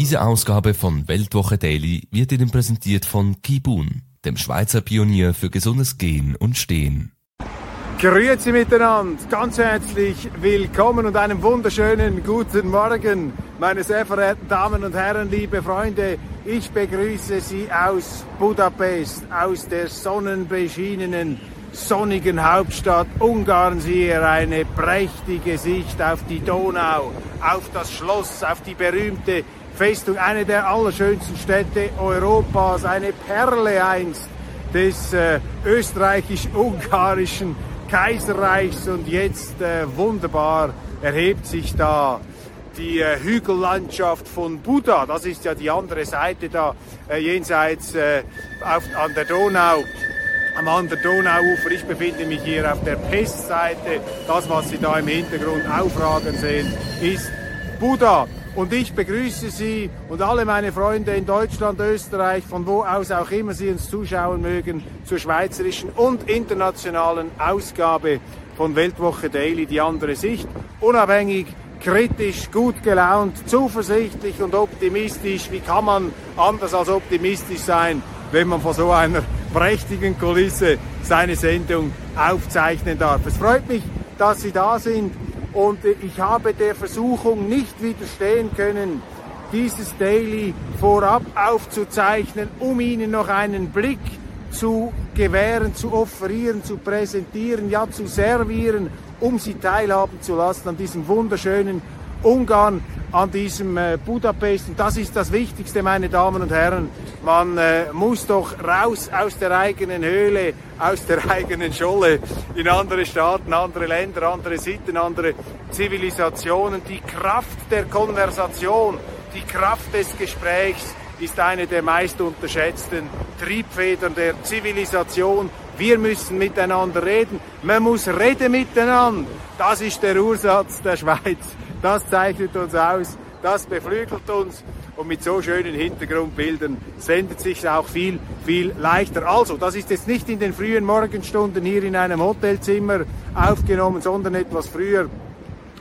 Diese Ausgabe von Weltwoche Daily wird Ihnen präsentiert von Kibun, dem Schweizer Pionier für gesundes Gehen und Stehen. Grüezi miteinander, ganz herzlich willkommen und einen wunderschönen guten Morgen, meine sehr verehrten Damen und Herren, liebe Freunde. Ich begrüße Sie aus Budapest, aus der sonnenbeschienenen, sonnigen Hauptstadt Ungarns hier. Eine prächtige Sicht auf die Donau, auf das Schloss, auf die berühmte Festung, eine der allerschönsten Städte Europas, eine Perle einst des äh, österreichisch-ungarischen Kaiserreichs und jetzt äh, wunderbar erhebt sich da die äh, Hügellandschaft von Buda. Das ist ja die andere Seite da äh, jenseits äh, auf, an der Donau. Am anderen Donauufer. Ich befinde mich hier auf der Pestseite. Das, was Sie da im Hintergrund aufragen sehen, ist Buda. Und ich begrüße Sie und alle meine Freunde in Deutschland, Österreich, von wo aus auch immer Sie uns zuschauen mögen, zur schweizerischen und internationalen Ausgabe von Weltwoche Daily, die andere Sicht. Unabhängig, kritisch, gut gelaunt, zuversichtlich und optimistisch. Wie kann man anders als optimistisch sein, wenn man vor so einer prächtigen Kulisse seine Sendung aufzeichnen darf? Es freut mich, dass Sie da sind. Und ich habe der Versuchung nicht widerstehen können, dieses Daily vorab aufzuzeichnen, um Ihnen noch einen Blick zu gewähren, zu offerieren, zu präsentieren, ja zu servieren, um Sie teilhaben zu lassen an diesem wunderschönen Ungarn, an diesem äh, Budapest. Und das ist das Wichtigste, meine Damen und Herren. Man äh, muss doch raus aus der eigenen Höhle, aus der eigenen Scholle in andere Staaten, andere Länder, andere Sitten, andere Zivilisationen. Die Kraft der Konversation, die Kraft des Gesprächs ist eine der meist unterschätzten Triebfedern der Zivilisation. Wir müssen miteinander reden. Man muss reden miteinander. Das ist der Ursatz der Schweiz. Das zeichnet uns aus, das beflügelt uns und mit so schönen Hintergrundbildern sendet sich auch viel, viel leichter. Also, das ist jetzt nicht in den frühen Morgenstunden hier in einem Hotelzimmer aufgenommen, sondern etwas früher,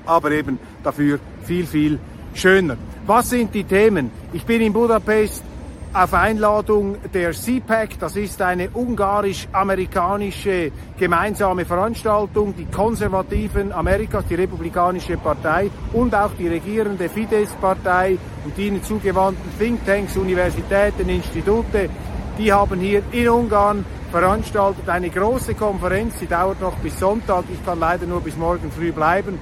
aber eben dafür viel, viel schöner. Was sind die Themen? Ich bin in Budapest auf Einladung der CPAC, das ist eine ungarisch-amerikanische gemeinsame Veranstaltung, die Konservativen Amerikas, die Republikanische Partei und auch die regierende Fidesz-Partei und die ihnen zugewandten Thinktanks, Universitäten, Institute, die haben hier in Ungarn veranstaltet. Eine große Konferenz, die dauert noch bis Sonntag, ich kann leider nur bis morgen früh bleiben.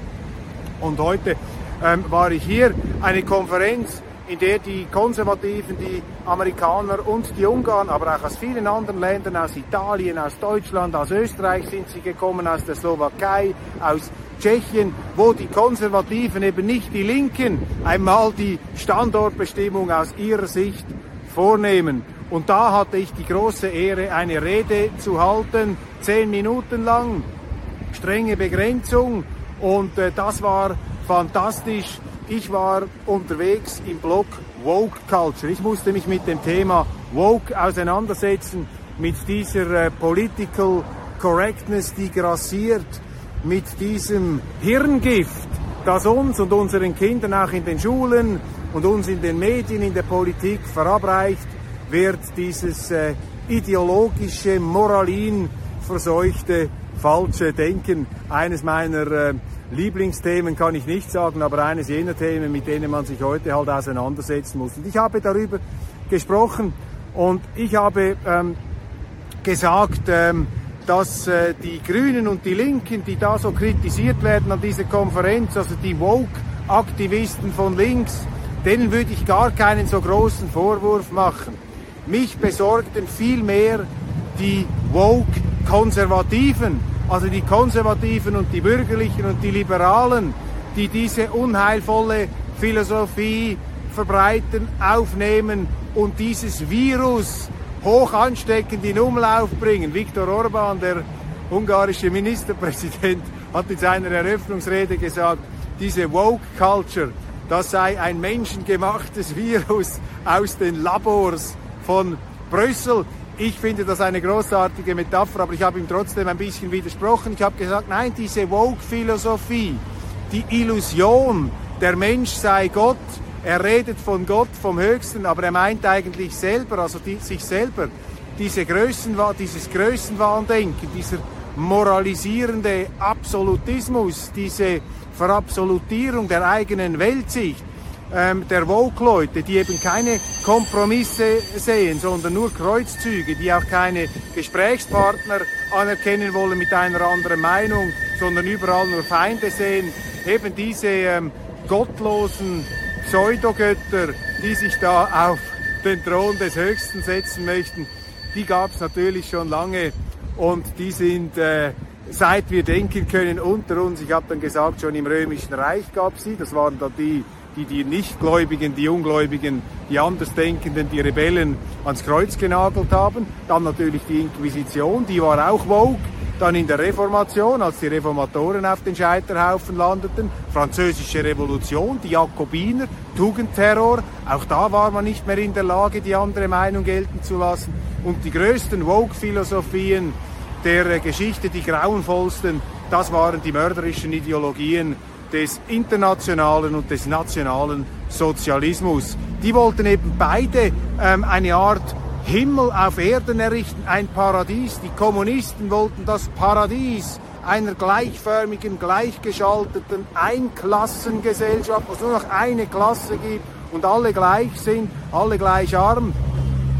Und heute ähm, war ich hier, eine Konferenz, in der die Konservativen, die Amerikaner und die Ungarn, aber auch aus vielen anderen Ländern, aus Italien, aus Deutschland, aus Österreich sind sie gekommen, aus der Slowakei, aus Tschechien, wo die Konservativen eben nicht die Linken einmal die Standortbestimmung aus ihrer Sicht vornehmen. Und da hatte ich die große Ehre, eine Rede zu halten, zehn Minuten lang, strenge Begrenzung. Und äh, das war fantastisch ich war unterwegs im Blog Woke Culture. Ich musste mich mit dem Thema Woke auseinandersetzen, mit dieser äh, Political Correctness, die grassiert, mit diesem Hirngift, das uns und unseren Kindern auch in den Schulen und uns in den Medien, in der Politik verabreicht wird, dieses äh, ideologische, moralin verseuchte, falsche Denken. Eines meiner äh, Lieblingsthemen kann ich nicht sagen, aber eines jener Themen, mit denen man sich heute halt auseinandersetzen muss. Und ich habe darüber gesprochen und ich habe ähm, gesagt, ähm, dass äh, die Grünen und die Linken, die da so kritisiert werden an dieser Konferenz, also die Woke-Aktivisten von links, denen würde ich gar keinen so großen Vorwurf machen. Mich besorgten vielmehr die Woke Konservativen, also die Konservativen und die Bürgerlichen und die Liberalen, die diese unheilvolle Philosophie verbreiten, aufnehmen und dieses Virus hoch ansteckend in Umlauf bringen. Viktor Orban, der ungarische Ministerpräsident, hat in seiner Eröffnungsrede gesagt, diese Woke Culture, das sei ein menschengemachtes Virus aus den Labors von Brüssel. Ich finde das eine großartige Metapher, aber ich habe ihm trotzdem ein bisschen widersprochen. Ich habe gesagt, nein, diese Woke-Philosophie, die Illusion, der Mensch sei Gott, er redet von Gott, vom Höchsten, aber er meint eigentlich selber, also die, sich selber, diese Größenwahn, dieses Größenwahndenken, dieser moralisierende Absolutismus, diese Verabsolutierung der eigenen Weltsicht, der Woke-Leute, die eben keine Kompromisse sehen, sondern nur Kreuzzüge, die auch keine Gesprächspartner anerkennen wollen mit einer anderen Meinung, sondern überall nur Feinde sehen, eben diese ähm, gottlosen Pseudogötter, die sich da auf den Thron des Höchsten setzen möchten, die gab es natürlich schon lange und die sind, äh, seit wir denken können, unter uns. Ich habe dann gesagt, schon im Römischen Reich gab es sie. Das waren da die, die die Nichtgläubigen, die Ungläubigen, die Andersdenkenden, die Rebellen ans Kreuz genagelt haben. Dann natürlich die Inquisition, die war auch woke. Dann in der Reformation, als die Reformatoren auf den Scheiterhaufen landeten, französische Revolution, die Jakobiner, Tugendterror, auch da war man nicht mehr in der Lage, die andere Meinung gelten zu lassen. Und die größten Woke-Philosophien der Geschichte, die grauenvollsten, das waren die mörderischen Ideologien des internationalen und des nationalen Sozialismus. Die wollten eben beide ähm, eine Art Himmel auf Erden errichten, ein Paradies. Die Kommunisten wollten das Paradies einer gleichförmigen, gleichgeschalteten Einklassengesellschaft, wo es nur noch eine Klasse gibt und alle gleich sind, alle gleich arm.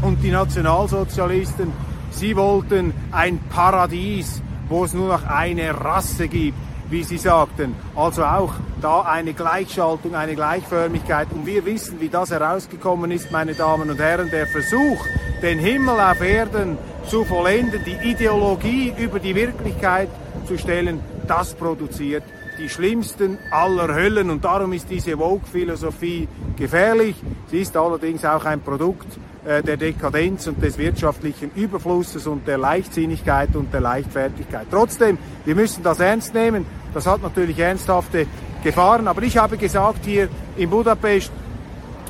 Und die Nationalsozialisten, sie wollten ein Paradies, wo es nur noch eine Rasse gibt wie Sie sagten. Also auch da eine Gleichschaltung, eine Gleichförmigkeit. Und wir wissen, wie das herausgekommen ist, meine Damen und Herren. Der Versuch, den Himmel auf Erden zu vollenden, die Ideologie über die Wirklichkeit zu stellen, das produziert die schlimmsten aller Höllen. Und darum ist diese Vogue-Philosophie gefährlich. Sie ist allerdings auch ein Produkt der Dekadenz und des wirtschaftlichen Überflusses und der Leichtsinnigkeit und der Leichtfertigkeit. Trotzdem, wir müssen das ernst nehmen. Das hat natürlich ernsthafte Gefahren. Aber ich habe gesagt hier in Budapest,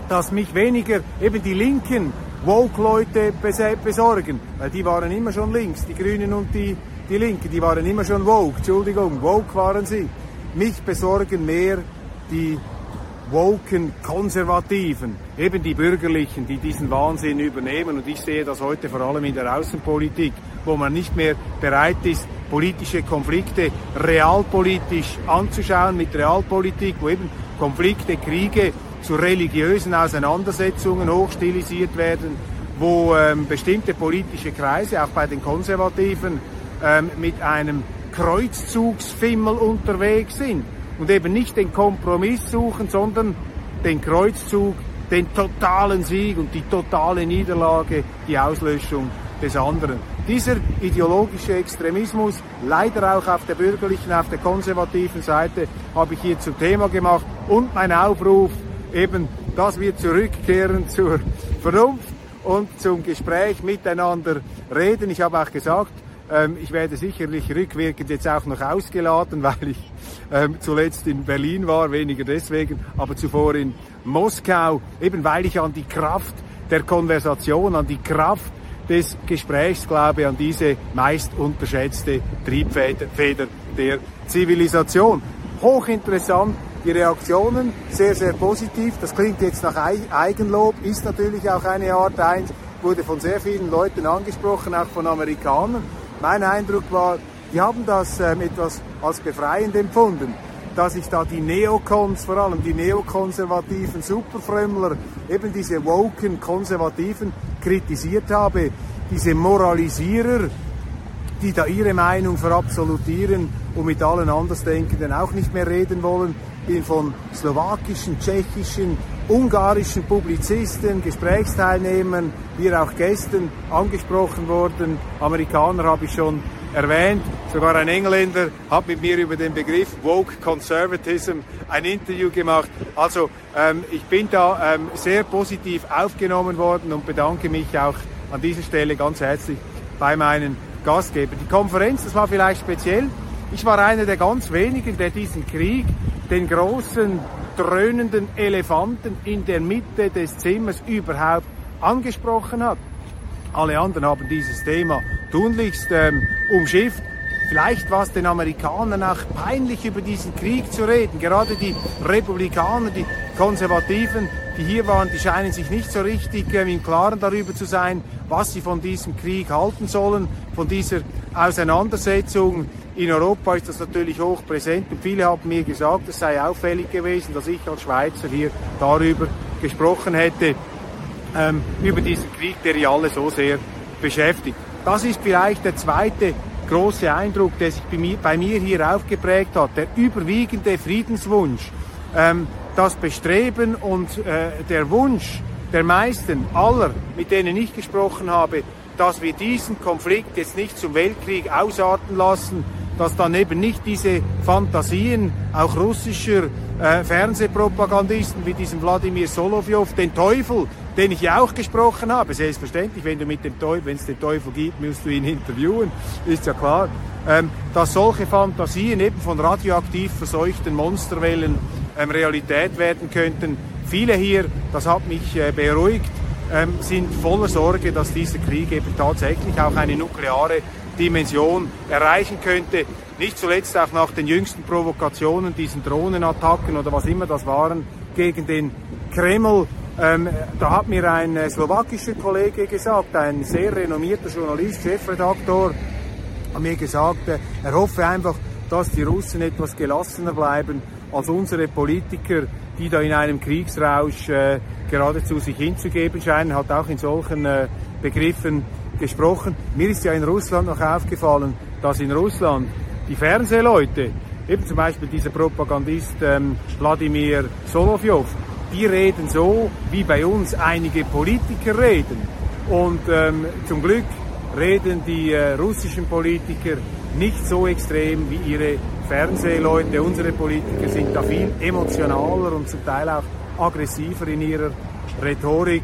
dass mich weniger eben die linken Woke-Leute besorgen, weil die waren immer schon links, die Grünen und die, die Linken, die waren immer schon woke, Entschuldigung, woke waren sie. Mich besorgen mehr die woken Konservativen, eben die Bürgerlichen, die diesen Wahnsinn übernehmen. Und ich sehe das heute vor allem in der Außenpolitik, wo man nicht mehr bereit ist, politische Konflikte realpolitisch anzuschauen mit Realpolitik, wo eben Konflikte, Kriege zu religiösen Auseinandersetzungen hochstilisiert werden, wo ähm, bestimmte politische Kreise, auch bei den Konservativen, ähm, mit einem Kreuzzugsfimmel unterwegs sind und eben nicht den Kompromiss suchen, sondern den Kreuzzug, den totalen Sieg und die totale Niederlage, die Auslöschung des anderen. Dieser ideologische Extremismus, leider auch auf der bürgerlichen, auf der konservativen Seite, habe ich hier zum Thema gemacht und mein Aufruf eben, dass wir zurückkehren zur Vernunft und zum Gespräch miteinander reden. Ich habe auch gesagt, ich werde sicherlich rückwirkend jetzt auch noch ausgeladen, weil ich ähm, zuletzt in Berlin war, weniger deswegen, aber zuvor in Moskau, eben weil ich an die Kraft der Konversation, an die Kraft des Gesprächs glaube, an diese meist unterschätzte Triebfeder der Zivilisation. Hochinteressant, die Reaktionen sehr, sehr positiv. Das klingt jetzt nach Eigenlob, ist natürlich auch eine Art eins, wurde von sehr vielen Leuten angesprochen, auch von Amerikanern. Mein Eindruck war, die haben das ähm, etwas als befreiend empfunden, dass ich da die Neokons, vor allem die neokonservativen Superfrömmler, eben diese woken Konservativen kritisiert habe, diese Moralisierer, die da ihre Meinung verabsolutieren und mit allen Andersdenkenden auch nicht mehr reden wollen. Bin von slowakischen, tschechischen, ungarischen Publizisten, Gesprächsteilnehmern, hier auch Gästen angesprochen worden. Amerikaner habe ich schon erwähnt. Sogar ein Engländer hat mit mir über den Begriff Woke Conservatism ein Interview gemacht. Also ähm, ich bin da ähm, sehr positiv aufgenommen worden und bedanke mich auch an dieser Stelle ganz herzlich bei meinen Gastgebern. Die Konferenz, das war vielleicht speziell. Ich war einer der ganz wenigen, der diesen Krieg, den großen dröhnenden Elefanten in der Mitte des Zimmers überhaupt angesprochen hat. Alle anderen haben dieses Thema tunlichst ähm, umschifft. Vielleicht war es den Amerikanern auch peinlich, über diesen Krieg zu reden. Gerade die Republikaner, die Konservativen, die hier waren, die scheinen sich nicht so richtig äh, im Klaren darüber zu sein, was sie von diesem Krieg halten sollen, von dieser Auseinandersetzung. In Europa ist das natürlich hoch präsent und viele haben mir gesagt, es sei auffällig gewesen, dass ich als Schweizer hier darüber gesprochen hätte, ähm, über diesen Krieg, der ja alle so sehr beschäftigt. Das ist vielleicht der zweite große Eindruck, der sich bei mir, bei mir hier aufgeprägt hat, der überwiegende Friedenswunsch, ähm, das Bestreben und äh, der Wunsch der meisten, aller, mit denen ich gesprochen habe, dass wir diesen Konflikt jetzt nicht zum Weltkrieg ausarten lassen, dass dann eben nicht diese Fantasien auch russischer äh, Fernsehpropagandisten wie diesem Wladimir Solovjov den Teufel den ich ja auch gesprochen habe. Selbstverständlich, wenn du mit dem Teufel, wenn es den Teufel gibt, musst du ihn interviewen, ist ja klar. Ähm, dass solche Fantasien eben von radioaktiv verseuchten Monsterwellen ähm, Realität werden könnten. Viele hier, das hat mich äh, beruhigt, ähm, sind voller Sorge, dass dieser Krieg eben tatsächlich auch eine nukleare Dimension erreichen könnte. Nicht zuletzt auch nach den jüngsten Provokationen, diesen Drohnenattacken oder was immer das waren, gegen den Kreml ähm, da hat mir ein äh, slowakischer Kollege gesagt, ein sehr renommierter Journalist, Chefredaktor, hat mir gesagt, äh, er hoffe einfach, dass die Russen etwas gelassener bleiben als unsere Politiker, die da in einem Kriegsrausch äh, geradezu sich hinzugeben scheinen, hat auch in solchen äh, Begriffen gesprochen. Mir ist ja in Russland noch aufgefallen, dass in Russland die Fernsehleute, eben zum Beispiel dieser Propagandist ähm, Wladimir Solovjov, die reden so, wie bei uns einige Politiker reden. Und ähm, zum Glück reden die äh, russischen Politiker nicht so extrem wie ihre Fernsehleute. Unsere Politiker sind da viel emotionaler und zum Teil auch aggressiver in ihrer Rhetorik.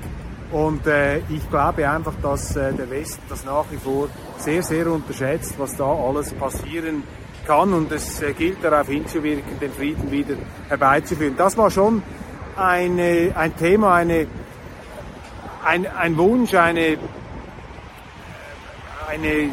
Und äh, ich glaube einfach, dass äh, der Westen das nach wie vor sehr, sehr unterschätzt, was da alles passieren kann. Und es äh, gilt darauf hinzuwirken, den Frieden wieder herbeizuführen. Das war schon eine, ein Thema, eine, ein, ein Wunsch, eine, eine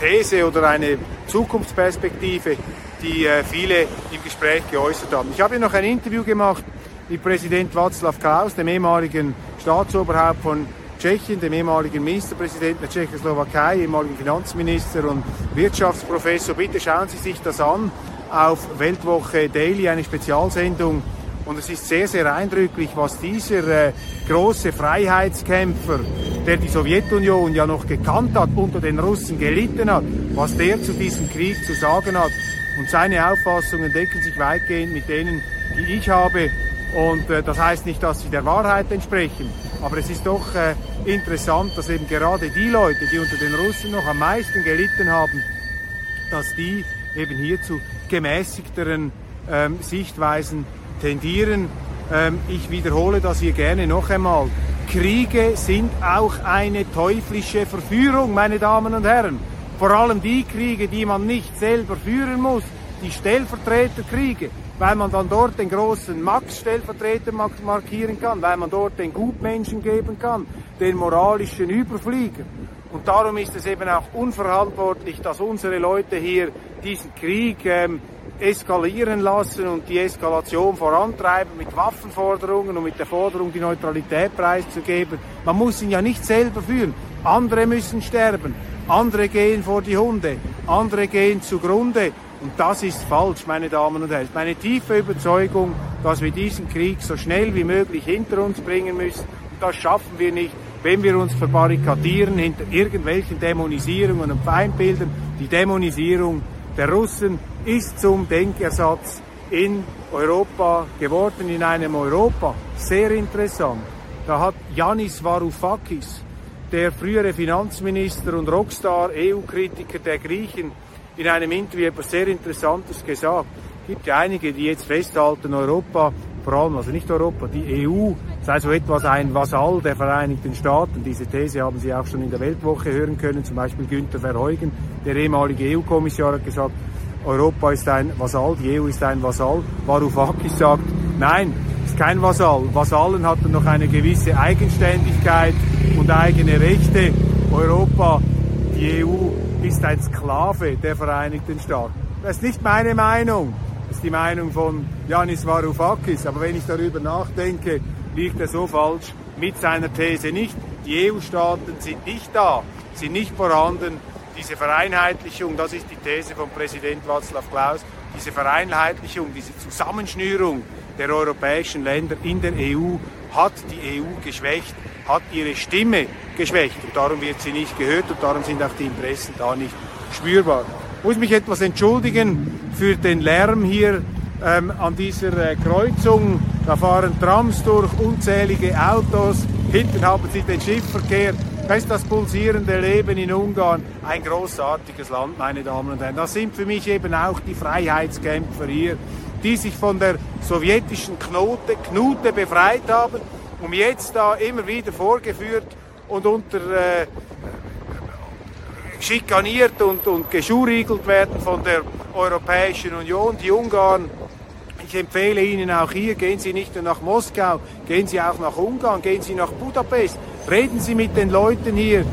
These oder eine Zukunftsperspektive, die äh, viele im Gespräch geäußert haben. Ich habe noch ein Interview gemacht mit Präsident Václav Klaus, dem ehemaligen Staatsoberhaupt von Tschechien, dem ehemaligen Ministerpräsidenten der Tschechoslowakei, ehemaligen Finanzminister und Wirtschaftsprofessor. Bitte schauen Sie sich das an auf Weltwoche Daily, eine Spezialsendung und es ist sehr, sehr eindrücklich, was dieser äh, große Freiheitskämpfer, der die Sowjetunion ja noch gekannt hat, unter den Russen gelitten hat, was der zu diesem Krieg zu sagen hat. Und seine Auffassungen decken sich weitgehend mit denen, die ich habe. Und äh, das heißt nicht, dass sie der Wahrheit entsprechen. Aber es ist doch äh, interessant, dass eben gerade die Leute, die unter den Russen noch am meisten gelitten haben, dass die eben hier zu gemäßigteren ähm, Sichtweisen tendieren. Ähm, ich wiederhole das hier gerne noch einmal. Kriege sind auch eine teuflische Verführung, meine Damen und Herren. Vor allem die Kriege, die man nicht selber führen muss, die Stellvertreterkriege, weil man dann dort den großen Max-Stellvertreter markieren kann, weil man dort den Gutmenschen geben kann, den moralischen Überflieger. Und darum ist es eben auch unverantwortlich, dass unsere Leute hier diesen Krieg ähm, eskalieren lassen und die Eskalation vorantreiben mit Waffenforderungen und mit der Forderung, die Neutralität preiszugeben. Man muss ihn ja nicht selber führen. Andere müssen sterben, andere gehen vor die Hunde, andere gehen zugrunde. Und das ist falsch, meine Damen und Herren. Meine tiefe Überzeugung, dass wir diesen Krieg so schnell wie möglich hinter uns bringen müssen. Und das schaffen wir nicht, wenn wir uns verbarrikadieren hinter irgendwelchen Dämonisierungen und Feindbildern. Die Dämonisierung der Russen ist zum Denkersatz in Europa geworden, in einem Europa. Sehr interessant. Da hat Yanis Varoufakis, der frühere Finanzminister und Rockstar, EU-Kritiker der Griechen, in einem Interview etwas sehr Interessantes gesagt. Es gibt ja einige, die jetzt festhalten, Europa, vor allem also nicht Europa, die EU sei so etwas ein Vasall der Vereinigten Staaten. Diese These haben Sie auch schon in der Weltwoche hören können, zum Beispiel Günther Verheugen, der ehemalige EU-Kommissar, hat gesagt, Europa ist ein Vasall, die EU ist ein Vasall. Varoufakis sagt, nein, ist kein Vasall. Vasallen hatten noch eine gewisse Eigenständigkeit und eigene Rechte. Europa, die EU ist ein Sklave der Vereinigten Staaten. Das ist nicht meine Meinung. Das ist die Meinung von Yanis Varoufakis. Aber wenn ich darüber nachdenke, liegt er so falsch mit seiner These nicht. Die EU-Staaten sind nicht da, sind nicht vorhanden. Diese Vereinheitlichung, das ist die These von Präsident Václav Klaus, diese Vereinheitlichung, diese Zusammenschnürung der europäischen Länder in der EU hat die EU geschwächt, hat ihre Stimme geschwächt. Und darum wird sie nicht gehört und darum sind auch die Interessen da nicht spürbar. Ich muss mich etwas entschuldigen für den Lärm hier ähm, an dieser äh, Kreuzung. Da fahren Trams durch, unzählige Autos. Hinten haben Sie den Schiffverkehr. Das ist das pulsierende Leben in Ungarn. Ein großartiges Land, meine Damen und Herren. Das sind für mich eben auch die Freiheitskämpfer hier, die sich von der sowjetischen Knote, Knute befreit haben, um jetzt da immer wieder vorgeführt und unter äh, schikaniert und, und geschuriegelt werden von der Europäischen Union. Die Ungarn ich empfehle Ihnen auch hier, gehen Sie nicht nur nach Moskau, gehen Sie auch nach Ungarn, gehen Sie nach Budapest, reden Sie mit den Leuten hier.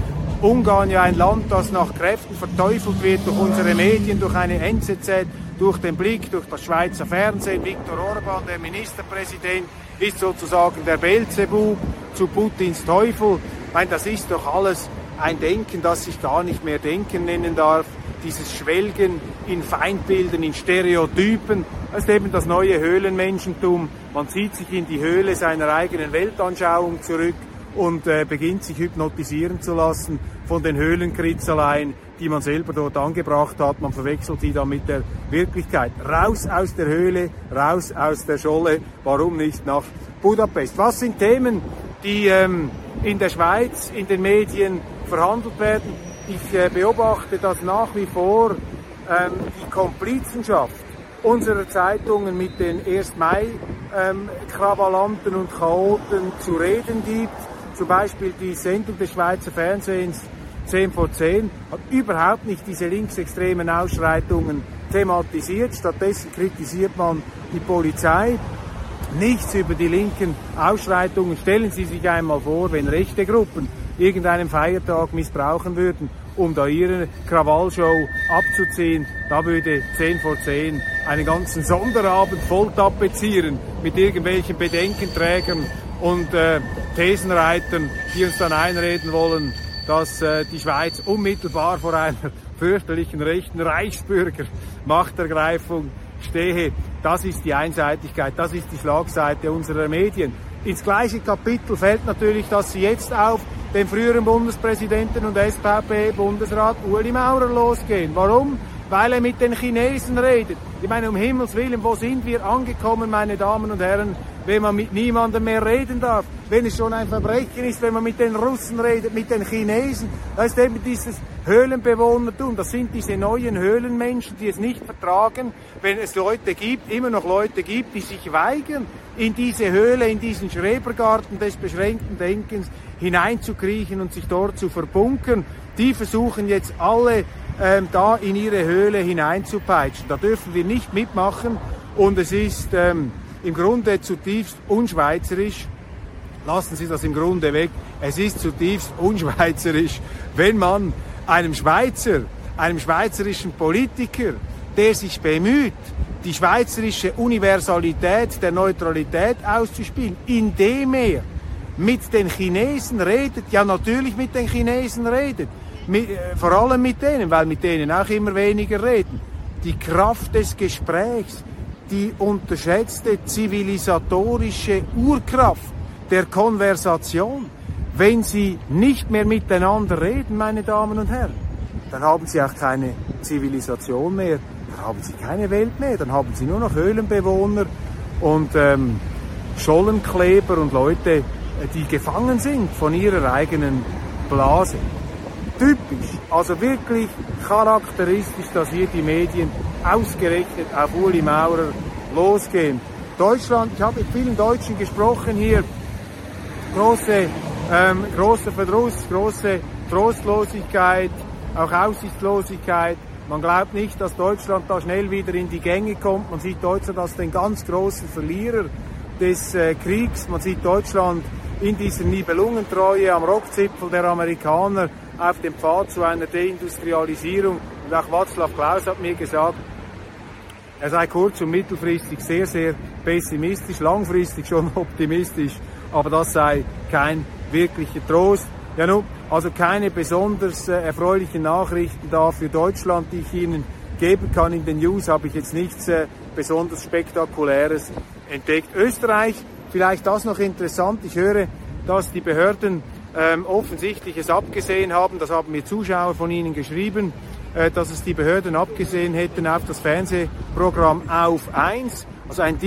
Ungarn ja ein Land, das nach Kräften verteufelt wird durch unsere Medien, durch eine NZZ, durch den Blick, durch das Schweizer Fernsehen. Viktor Orban, der Ministerpräsident, ist sozusagen der Belzebub zu Putins Teufel. Ich meine, das ist doch alles ein Denken, das sich gar nicht mehr Denken nennen darf dieses Schwelgen in Feindbildern, in Stereotypen. Das ist eben das neue Höhlenmenschentum. Man zieht sich in die Höhle seiner eigenen Weltanschauung zurück und äh, beginnt sich hypnotisieren zu lassen von den Höhlenkritzeleien, die man selber dort angebracht hat. Man verwechselt die dann mit der Wirklichkeit. Raus aus der Höhle, raus aus der Scholle. Warum nicht nach Budapest? Was sind Themen, die ähm, in der Schweiz, in den Medien verhandelt werden? Ich äh, beobachte, dass nach wie vor ähm, die Komplizenschaft unserer Zeitungen mit den 1. Mai-Krawalanten ähm, und Chaoten zu reden gibt. Zum Beispiel die Sendung des Schweizer Fernsehens 10 vor 10 hat überhaupt nicht diese linksextremen Ausschreitungen thematisiert. Stattdessen kritisiert man die Polizei. Nichts über die linken Ausschreitungen. Stellen Sie sich einmal vor, wenn rechte Gruppen irgendeinen Feiertag missbrauchen würden, um da ihre Krawallshow abzuziehen. Da würde 10 vor 10 einen ganzen Sonderabend voll tapezieren mit irgendwelchen Bedenkenträgern und äh, Thesenreitern, die uns dann einreden wollen, dass äh, die Schweiz unmittelbar vor einer fürchterlichen rechten Reichsbürger-Machtergreifung stehe. Das ist die Einseitigkeit, das ist die Schlagseite unserer Medien. Ins gleiche Kapitel fällt natürlich, dass sie jetzt auf den früheren Bundespräsidenten und SVP-Bundesrat Uli Maurer losgehen. Warum? Weil er mit den Chinesen redet. Ich meine, um Himmels Willen, wo sind wir angekommen, meine Damen und Herren, wenn man mit niemandem mehr reden darf? Wenn es schon ein Verbrechen ist, wenn man mit den Russen redet, mit den Chinesen. Da ist eben dieses Höhlenbewohnertum. Das sind diese neuen Höhlenmenschen, die es nicht vertragen, wenn es Leute gibt, immer noch Leute gibt, die sich weigern, in diese Höhle, in diesen Schrebergarten des beschränkten Denkens hineinzukriechen und sich dort zu verbunkern. Die versuchen jetzt alle ähm, da in ihre Höhle hineinzupeitschen. Da dürfen wir nicht mitmachen und es ist ähm, im Grunde zutiefst unschweizerisch. Lassen Sie das im Grunde weg. Es ist zutiefst unschweizerisch, wenn man einem Schweizer, einem schweizerischen Politiker, der sich bemüht, die schweizerische Universalität der Neutralität auszuspielen, indem er mit den Chinesen redet, ja natürlich mit den Chinesen redet, äh, vor allem mit denen, weil mit denen auch immer weniger reden. Die Kraft des Gesprächs, die unterschätzte zivilisatorische Urkraft der Konversation, wenn sie nicht mehr miteinander reden, meine Damen und Herren, dann haben sie auch keine Zivilisation mehr, dann haben sie keine Welt mehr, dann haben sie nur noch Höhlenbewohner und ähm, Schollenkleber und Leute, die gefangen sind von ihrer eigenen Blase. Typisch, also wirklich charakteristisch, dass hier die Medien ausgerechnet auf Uli Maurer losgehen. Deutschland, ich habe mit vielen Deutschen gesprochen hier, große, ähm, großer Verdruss, große Trostlosigkeit, auch Aussichtslosigkeit. Man glaubt nicht, dass Deutschland da schnell wieder in die Gänge kommt. Man sieht Deutschland als den ganz großen Verlierer des äh, Kriegs. Man sieht Deutschland in dieser Nibelungentreue am Rockzipfel der Amerikaner auf dem Pfad zu einer Deindustrialisierung. Und auch Václav Klaus hat mir gesagt, er sei kurz- und mittelfristig sehr, sehr pessimistisch, langfristig schon optimistisch, aber das sei kein wirklicher Trost. Ja, nun, also keine besonders äh, erfreulichen Nachrichten da für Deutschland, die ich Ihnen geben kann. In den News habe ich jetzt nichts äh, besonders Spektakuläres entdeckt. Österreich, vielleicht das noch interessant. Ich höre, dass die Behörden ähm, offensichtlich es abgesehen haben, das haben mir Zuschauer von Ihnen geschrieben, äh, dass es die Behörden abgesehen hätten auf das Fernsehprogramm Auf 1, also ein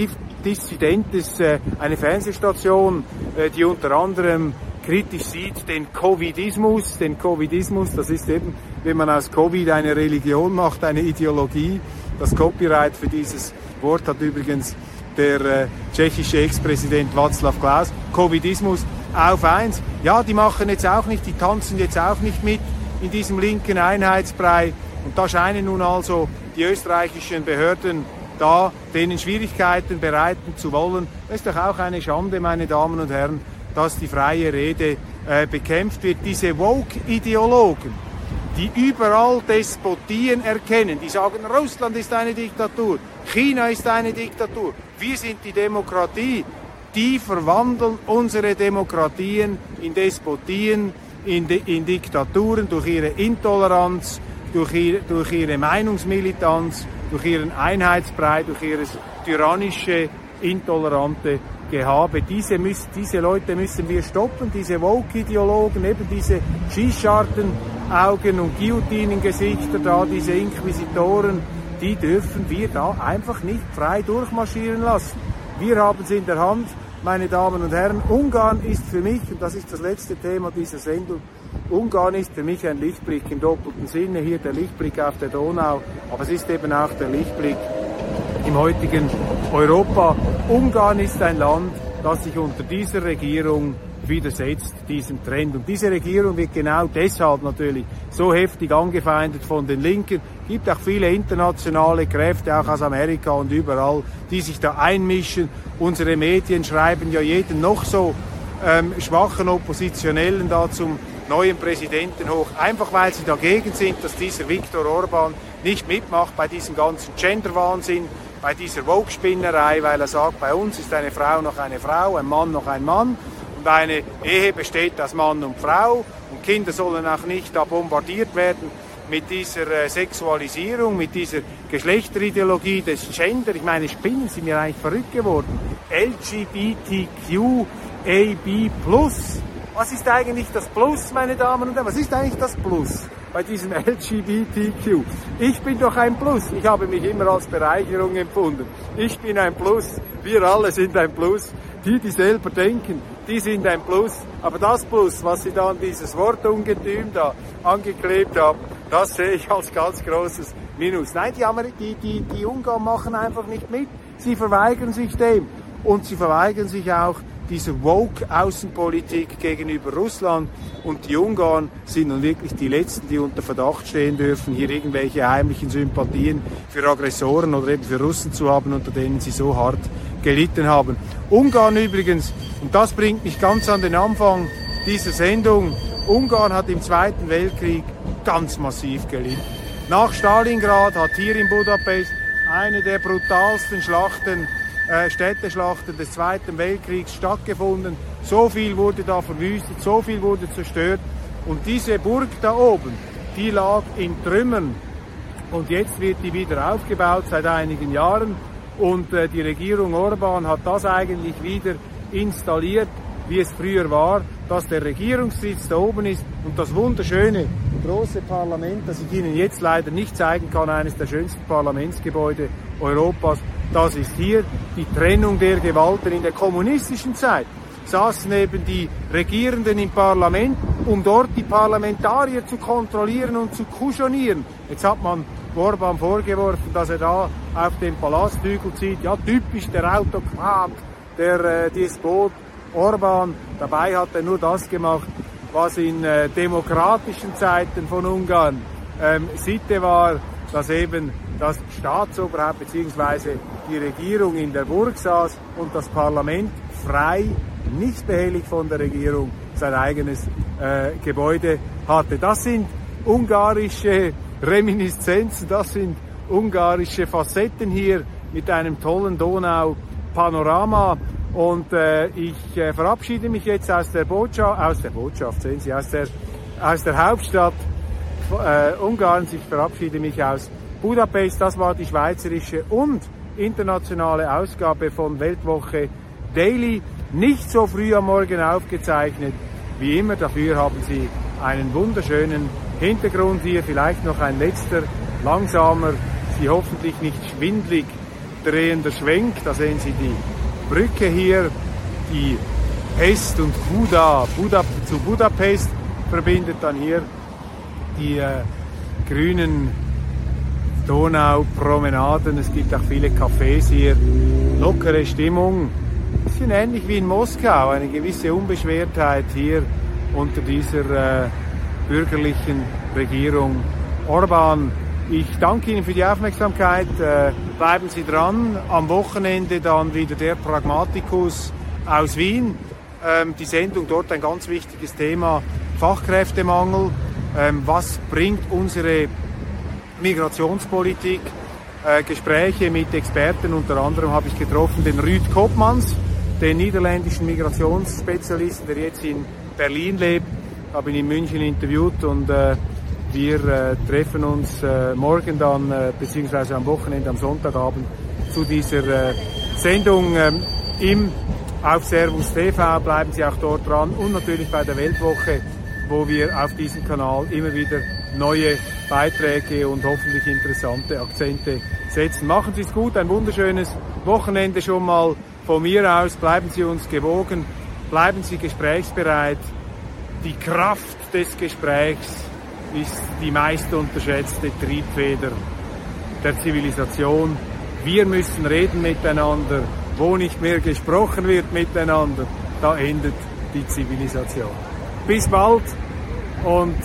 dissidentes, äh, eine Fernsehstation, äh, die unter anderem kritisch sieht den Covidismus, den Covidismus, das ist eben, wenn man aus Covid eine Religion macht, eine Ideologie. Das Copyright für dieses Wort hat übrigens der äh, tschechische Ex-Präsident Václav Klaus. Covidismus auf eins. Ja, die machen jetzt auch nicht, die tanzen jetzt auch nicht mit in diesem linken Einheitsbrei. Und da scheinen nun also die österreichischen Behörden da denen Schwierigkeiten bereiten zu wollen. Das ist doch auch eine Schande, meine Damen und Herren, dass die freie Rede äh, bekämpft wird. Diese Woke-Ideologen, die überall Despotien erkennen, die sagen, Russland ist eine Diktatur, China ist eine Diktatur, wir sind die Demokratie, die verwandeln unsere Demokratien in Despotien, in, de, in Diktaturen durch ihre Intoleranz, durch ihre, durch ihre Meinungsmilitanz, durch ihren Einheitsbrei, durch ihre tyrannische, intolerante Gehabe. Diese, müssen, diese Leute müssen wir stoppen, diese Woke-Ideologen, eben diese Schießscharten-Augen und Guillotinen-Gesichter da, diese Inquisitoren, die dürfen wir da einfach nicht frei durchmarschieren lassen. Wir haben es in der Hand, meine Damen und Herren. Ungarn ist für mich, und das ist das letzte Thema dieser Sendung, Ungarn ist für mich ein Lichtblick im doppelten Sinne. Hier der Lichtblick auf der Donau, aber es ist eben auch der Lichtblick im heutigen Europa. Ungarn ist ein Land, das sich unter dieser Regierung widersetzt diesem Trend. Und diese Regierung wird genau deshalb natürlich so heftig angefeindet von den Linken. Es gibt auch viele internationale Kräfte, auch aus Amerika und überall, die sich da einmischen. Unsere Medien schreiben ja jeden noch so ähm, schwachen Oppositionellen da zum neuen Präsidenten hoch, einfach weil sie dagegen sind, dass dieser Viktor Orban nicht mitmacht bei diesem ganzen Gender-Wahnsinn, bei dieser Vogue-Spinnerei, weil er sagt, bei uns ist eine Frau noch eine Frau, ein Mann noch ein Mann und eine Ehe besteht aus Mann und Frau und Kinder sollen auch nicht da bombardiert werden mit dieser äh, Sexualisierung, mit dieser Geschlechterideologie des Gender. Ich meine, Spinnen sind mir eigentlich verrückt geworden. LGBTQAB+. Was ist eigentlich das Plus, meine Damen und Herren? Was ist eigentlich das Plus? bei diesem LGBTQ. Ich bin doch ein Plus. Ich habe mich immer als Bereicherung empfunden. Ich bin ein Plus. Wir alle sind ein Plus. Die, die selber denken, die sind ein Plus. Aber das Plus, was sie da an dieses Wortungetüm da angeklebt haben, das sehe ich als ganz großes Minus. Nein, die, die, die, die Ungarn machen einfach nicht mit. Sie verweigern sich dem. Und sie verweigern sich auch dieser Woke-Außenpolitik gegenüber Russland. Und die Ungarn sind nun wirklich die Letzten, die unter Verdacht stehen dürfen, hier irgendwelche heimlichen Sympathien für Aggressoren oder eben für Russen zu haben, unter denen sie so hart gelitten haben. Ungarn übrigens, und das bringt mich ganz an den Anfang dieser Sendung, Ungarn hat im Zweiten Weltkrieg ganz massiv gelitten. Nach Stalingrad hat hier in Budapest eine der brutalsten Schlachten äh, Städteschlachten des Zweiten Weltkriegs stattgefunden. So viel wurde da verwüstet, so viel wurde zerstört. Und diese Burg da oben, die lag in Trümmern. Und jetzt wird die wieder aufgebaut seit einigen Jahren. Und äh, die Regierung Orban hat das eigentlich wieder installiert, wie es früher war, dass der Regierungssitz da oben ist und das wunderschöne große Parlament, das ich Ihnen jetzt leider nicht zeigen kann, eines der schönsten Parlamentsgebäude Europas, das ist hier die Trennung der Gewalten. In der kommunistischen Zeit saßen eben die Regierenden im Parlament um dort die Parlamentarier zu kontrollieren und zu kuschonieren. Jetzt hat man Orban vorgeworfen, dass er da auf den Palasthügel zieht. Ja, typisch der Autokrat, der äh, Despot Orban. Dabei hat er nur das gemacht, was in äh, demokratischen Zeiten von Ungarn ähm, Sitte war, dass eben das Staatsoberhaupt bzw. die Regierung in der Burg saß und das Parlament frei, nicht behelligt von der Regierung, sein eigenes äh, Gebäude hatte. Das sind ungarische Reminiszenzen, das sind ungarische Facetten hier mit einem tollen Donau-Panorama. Und äh, ich äh, verabschiede mich jetzt aus der Botschaft, aus der Botschaft, sehen Sie, aus der, aus der Hauptstadt äh, Ungarns. Ich verabschiede mich aus Budapest. Das war die schweizerische und internationale Ausgabe von Weltwoche Daily. Nicht so früh am Morgen aufgezeichnet wie immer. Dafür haben Sie einen wunderschönen Hintergrund hier. Vielleicht noch ein letzter, langsamer, Sie hoffentlich nicht schwindlig drehender Schwenk. Da sehen Sie die Brücke hier, die Pest und Buda, Buda zu Budapest verbindet dann hier die äh, grünen Donaupromenaden. Es gibt auch viele Cafés hier, lockere Stimmung. Bisschen ähnlich wie in Moskau, eine gewisse Unbeschwertheit hier unter dieser äh, bürgerlichen Regierung Orban. Ich danke Ihnen für die Aufmerksamkeit. Äh, bleiben Sie dran. Am Wochenende dann wieder der Pragmatikus aus Wien. Ähm, die Sendung dort ein ganz wichtiges Thema. Fachkräftemangel. Ähm, was bringt unsere Migrationspolitik? Äh, Gespräche mit Experten, unter anderem habe ich getroffen den Rüd Koopmans, den niederländischen Migrationsspezialisten, der jetzt in Berlin lebt, habe ihn in München interviewt und äh, wir äh, treffen uns äh, morgen dann, äh, beziehungsweise am Wochenende, am Sonntagabend, zu dieser äh, Sendung ähm, im auf Servus TV. Bleiben Sie auch dort dran und natürlich bei der Weltwoche, wo wir auf diesem Kanal immer wieder neue Beiträge und hoffentlich interessante Akzente setzen. Machen Sie es gut, ein wunderschönes Wochenende schon mal von mir aus. Bleiben Sie uns gewogen, bleiben Sie gesprächsbereit. Die Kraft des Gesprächs ist die meist unterschätzte Triebfeder der Zivilisation. Wir müssen reden miteinander. Wo nicht mehr gesprochen wird miteinander, da endet die Zivilisation. Bis bald und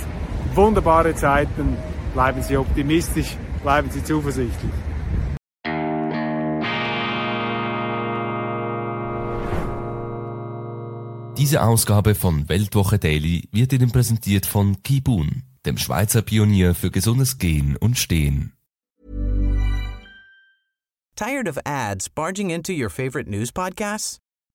wunderbare Zeiten. Bleiben Sie optimistisch, bleiben Sie zuversichtlich. Diese Ausgabe von Weltwoche Daily wird Ihnen präsentiert von Kibun dem Schweizer Pionier für gesundes Gehen und Stehen. Tired of ads barging into your favorite news podcasts?